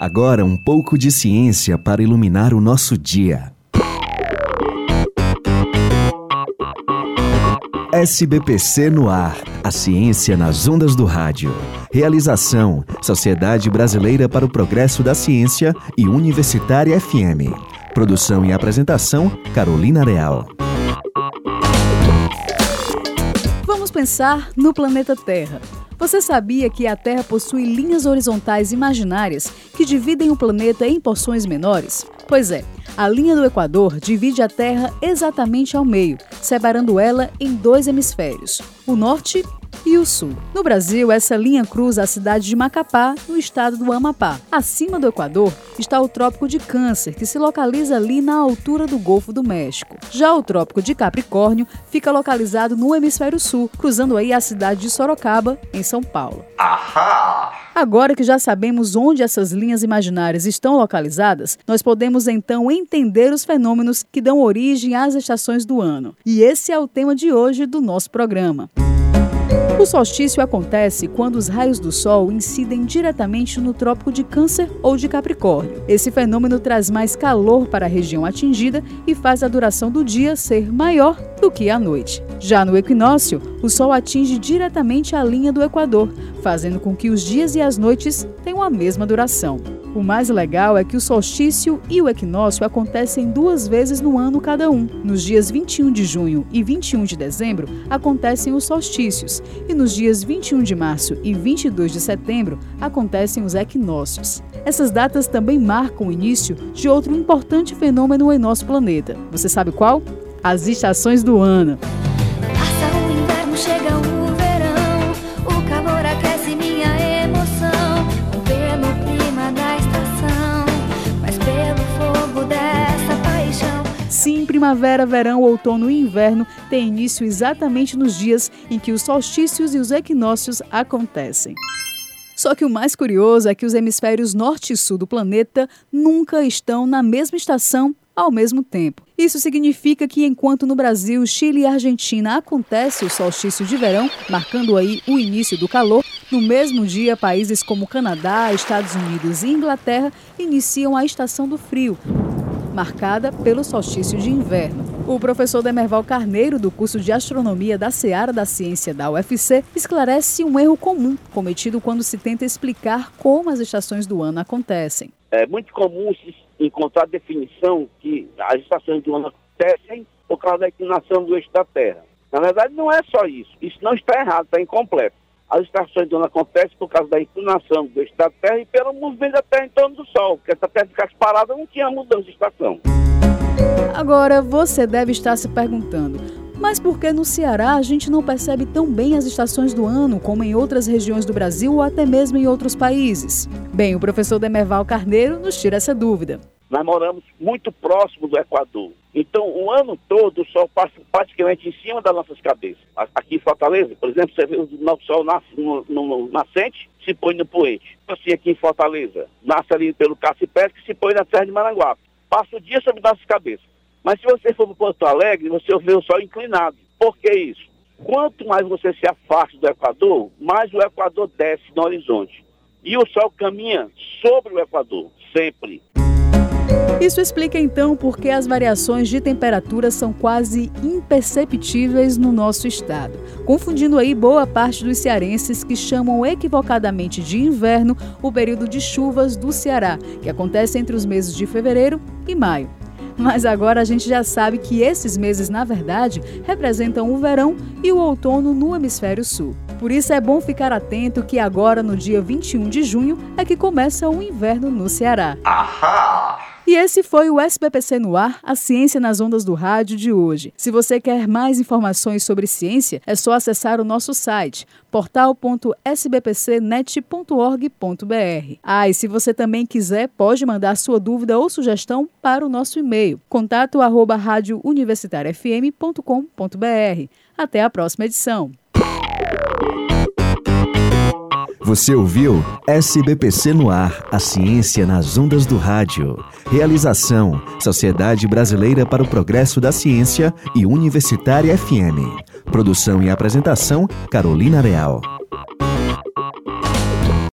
Agora um pouco de ciência para iluminar o nosso dia. SBPC no ar. A ciência nas ondas do rádio. Realização: Sociedade Brasileira para o Progresso da Ciência e Universitária FM. Produção e apresentação: Carolina Real. Vamos pensar no planeta Terra. Você sabia que a Terra possui linhas horizontais imaginárias que dividem o planeta em porções menores? Pois é, a linha do Equador divide a Terra exatamente ao meio, separando ela em dois hemisférios, o norte e o sul. No Brasil, essa linha cruza a cidade de Macapá, no estado do Amapá. Acima do Equador está o Trópico de Câncer, que se localiza ali na altura do Golfo do México. Já o Trópico de Capricórnio fica localizado no hemisfério sul, cruzando aí a cidade de Sorocaba, em São Paulo. Ahá! Agora que já sabemos onde essas linhas imaginárias estão localizadas, nós podemos então entender os fenômenos que dão origem às estações do ano. E esse é o tema de hoje do nosso programa. O solstício acontece quando os raios do Sol incidem diretamente no Trópico de Câncer ou de Capricórnio. Esse fenômeno traz mais calor para a região atingida e faz a duração do dia ser maior do que a noite. Já no equinócio, o Sol atinge diretamente a linha do Equador, fazendo com que os dias e as noites tenham a mesma duração. O mais legal é que o solstício e o equinócio acontecem duas vezes no ano cada um. Nos dias 21 de junho e 21 de dezembro acontecem os solstícios, e nos dias 21 de março e 22 de setembro acontecem os equinócios. Essas datas também marcam o início de outro importante fenômeno em nosso planeta. Você sabe qual? As estações do ano. Primavera, verão, outono e inverno têm início exatamente nos dias em que os solstícios e os equinócios acontecem. Só que o mais curioso é que os hemisférios norte e sul do planeta nunca estão na mesma estação ao mesmo tempo. Isso significa que enquanto no Brasil, Chile e Argentina acontece o solstício de verão, marcando aí o início do calor, no mesmo dia países como Canadá, Estados Unidos e Inglaterra iniciam a estação do frio, marcada pelo solstício de inverno. O professor Demerval Carneiro, do curso de Astronomia da Seara da Ciência da UFC, esclarece um erro comum cometido quando se tenta explicar como as estações do ano acontecem. É muito comum se encontrar definição que as estações do ano acontecem por causa da inclinação do eixo da Terra. Na verdade, não é só isso. Isso não está errado, está incompleto. As estações do ano acontecem por causa da inclinação do eixo da Terra e pelo movimento da Terra em torno do Sol, porque essa Terra ficasse parada não tinha mudança de estação. Agora, você deve estar se perguntando, mas por que no Ceará a gente não percebe tão bem as estações do ano como em outras regiões do Brasil ou até mesmo em outros países? Bem, o professor Demerval Carneiro nos tira essa dúvida. Nós moramos muito próximo do Equador. Então, o ano todo, o sol passa praticamente em cima das nossas cabeças. Aqui em Fortaleza, por exemplo, você vê o nosso sol nasce no, no, nascente, se põe no poente. Assim, aqui em Fortaleza, nasce ali pelo Cacipesca e se põe na Serra de Maranguape. Passa o dia sobre nossas cabeças. Mas se você for para Porto Alegre, você vê o sol inclinado. Por que isso? Quanto mais você se afasta do Equador, mais o Equador desce no horizonte. E o sol caminha sobre o Equador, sempre. Isso explica então por que as variações de temperatura são quase imperceptíveis no nosso estado, confundindo aí boa parte dos cearenses que chamam equivocadamente de inverno o período de chuvas do Ceará, que acontece entre os meses de fevereiro e maio. Mas agora a gente já sabe que esses meses, na verdade, representam o verão e o outono no hemisfério sul. Por isso é bom ficar atento que agora, no dia 21 de junho, é que começa o inverno no Ceará. Ahá! E esse foi o SBPC no ar, a ciência nas ondas do rádio de hoje. Se você quer mais informações sobre ciência, é só acessar o nosso site portal.sbpcnet.org.br. Ah, e se você também quiser, pode mandar sua dúvida ou sugestão para o nosso e-mail, contato arroba. Até a próxima edição. Você ouviu SBPC no ar, a ciência nas ondas do rádio. Realização: Sociedade Brasileira para o Progresso da Ciência e Universitária FM. Produção e apresentação: Carolina Real.